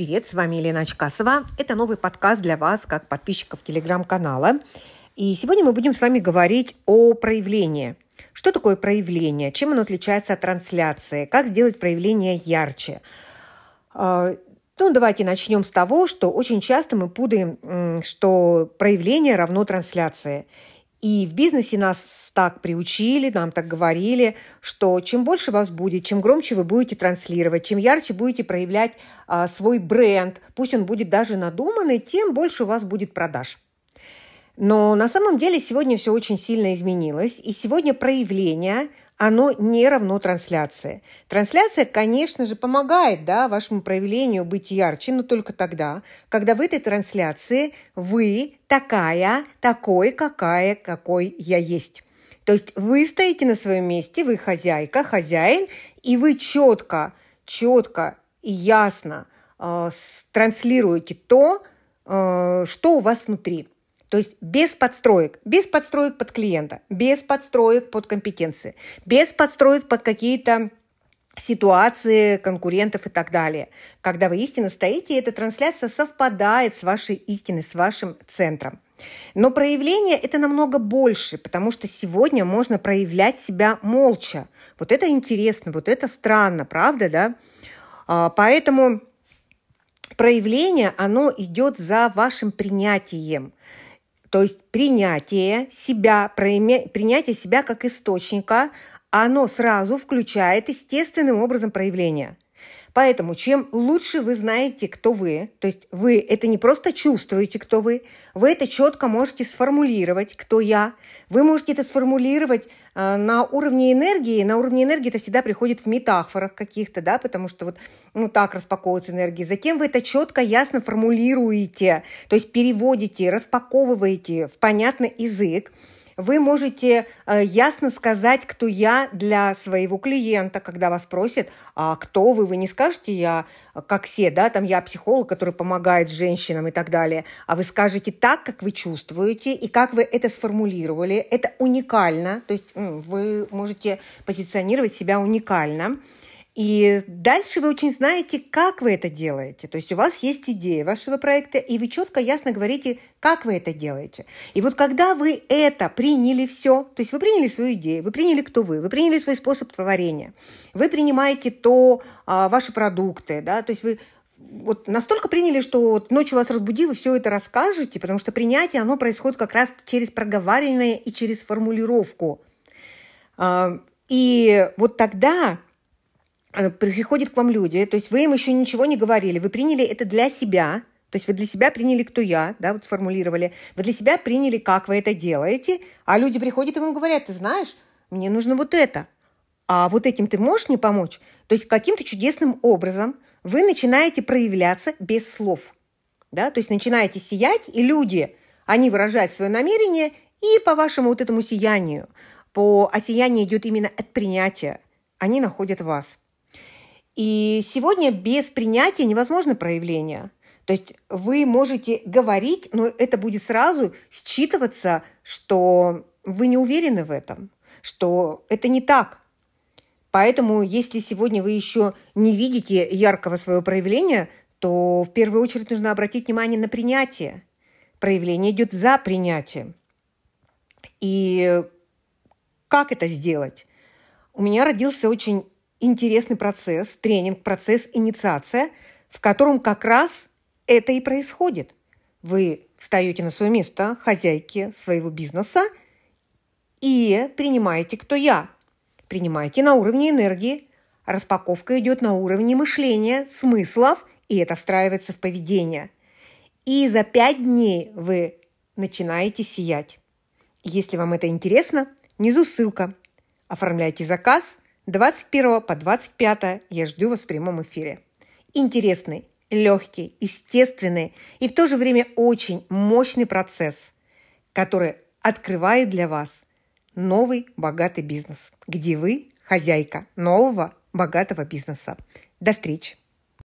Привет, с вами Елена Очкасова. Это новый подкаст для вас, как подписчиков телеграм-канала. И сегодня мы будем с вами говорить о проявлении. Что такое проявление? Чем оно отличается от трансляции? Как сделать проявление ярче? А, ну, давайте начнем с того, что очень часто мы путаем, что проявление равно трансляции. И в бизнесе нас так приучили, нам так говорили, что чем больше вас будет, чем громче вы будете транслировать, чем ярче будете проявлять а, свой бренд, пусть он будет даже надуманный, тем больше у вас будет продаж. Но на самом деле сегодня все очень сильно изменилось, и сегодня проявление, оно не равно трансляции. Трансляция, конечно же, помогает да, вашему проявлению быть ярче, но только тогда, когда в этой трансляции вы такая, такой, какая, какой я есть. То есть вы стоите на своем месте, вы хозяйка, хозяин, и вы четко, четко и ясно э, транслируете то, э, что у вас внутри. То есть без подстроек, без подстроек под клиента, без подстроек под компетенции, без подстроек под какие-то ситуации конкурентов и так далее. Когда вы истинно стоите, эта трансляция совпадает с вашей истиной, с вашим центром. Но проявление это намного больше, потому что сегодня можно проявлять себя молча. Вот это интересно, вот это странно, правда, да? А, поэтому проявление, оно идет за вашим принятием. То есть принятие себя, принятие себя как источника, оно сразу включает естественным образом проявление – Поэтому чем лучше вы знаете, кто вы, то есть вы это не просто чувствуете, кто вы, вы это четко можете сформулировать, кто я. Вы можете это сформулировать э, на уровне энергии. На уровне энергии это всегда приходит в метафорах каких-то, да, потому что вот ну, так распаковывается энергия. Затем вы это четко, ясно формулируете, то есть переводите, распаковываете в понятный язык вы можете э, ясно сказать, кто я для своего клиента, когда вас спросят, а кто вы, вы не скажете я, как все, да, там я психолог, который помогает женщинам и так далее, а вы скажете так, как вы чувствуете и как вы это сформулировали. Это уникально, то есть вы можете позиционировать себя уникально. И дальше вы очень знаете, как вы это делаете. То есть у вас есть идея вашего проекта, и вы четко, ясно говорите, как вы это делаете. И вот когда вы это приняли все, то есть вы приняли свою идею, вы приняли, кто вы, вы приняли свой способ творения, вы принимаете то, а, ваши продукты, да, то есть вы вот настолько приняли, что вот ночью вас разбудило, все это расскажете, потому что принятие, оно происходит как раз через проговаривание и через формулировку. А, и вот тогда приходят к вам люди, то есть вы им еще ничего не говорили, вы приняли это для себя, то есть вы для себя приняли, кто я, да, вот сформулировали, вы для себя приняли, как вы это делаете, а люди приходят и вам говорят, ты знаешь, мне нужно вот это, а вот этим ты можешь мне помочь? То есть каким-то чудесным образом вы начинаете проявляться без слов, да, то есть начинаете сиять, и люди, они выражают свое намерение, и по вашему вот этому сиянию, по, а сияние идет именно от принятия, они находят вас. И сегодня без принятия невозможно проявление. То есть вы можете говорить, но это будет сразу считываться, что вы не уверены в этом, что это не так. Поэтому, если сегодня вы еще не видите яркого своего проявления, то в первую очередь нужно обратить внимание на принятие. Проявление идет за принятием. И как это сделать? У меня родился очень интересный процесс, тренинг, процесс, инициация, в котором как раз это и происходит. Вы встаете на свое место хозяйки своего бизнеса и принимаете, кто я. Принимаете на уровне энергии. Распаковка идет на уровне мышления, смыслов, и это встраивается в поведение. И за пять дней вы начинаете сиять. Если вам это интересно, внизу ссылка. Оформляйте заказ – 21 по 25 я жду вас в прямом эфире. Интересный, легкий, естественный и в то же время очень мощный процесс, который открывает для вас новый богатый бизнес, где вы хозяйка нового богатого бизнеса. До встречи!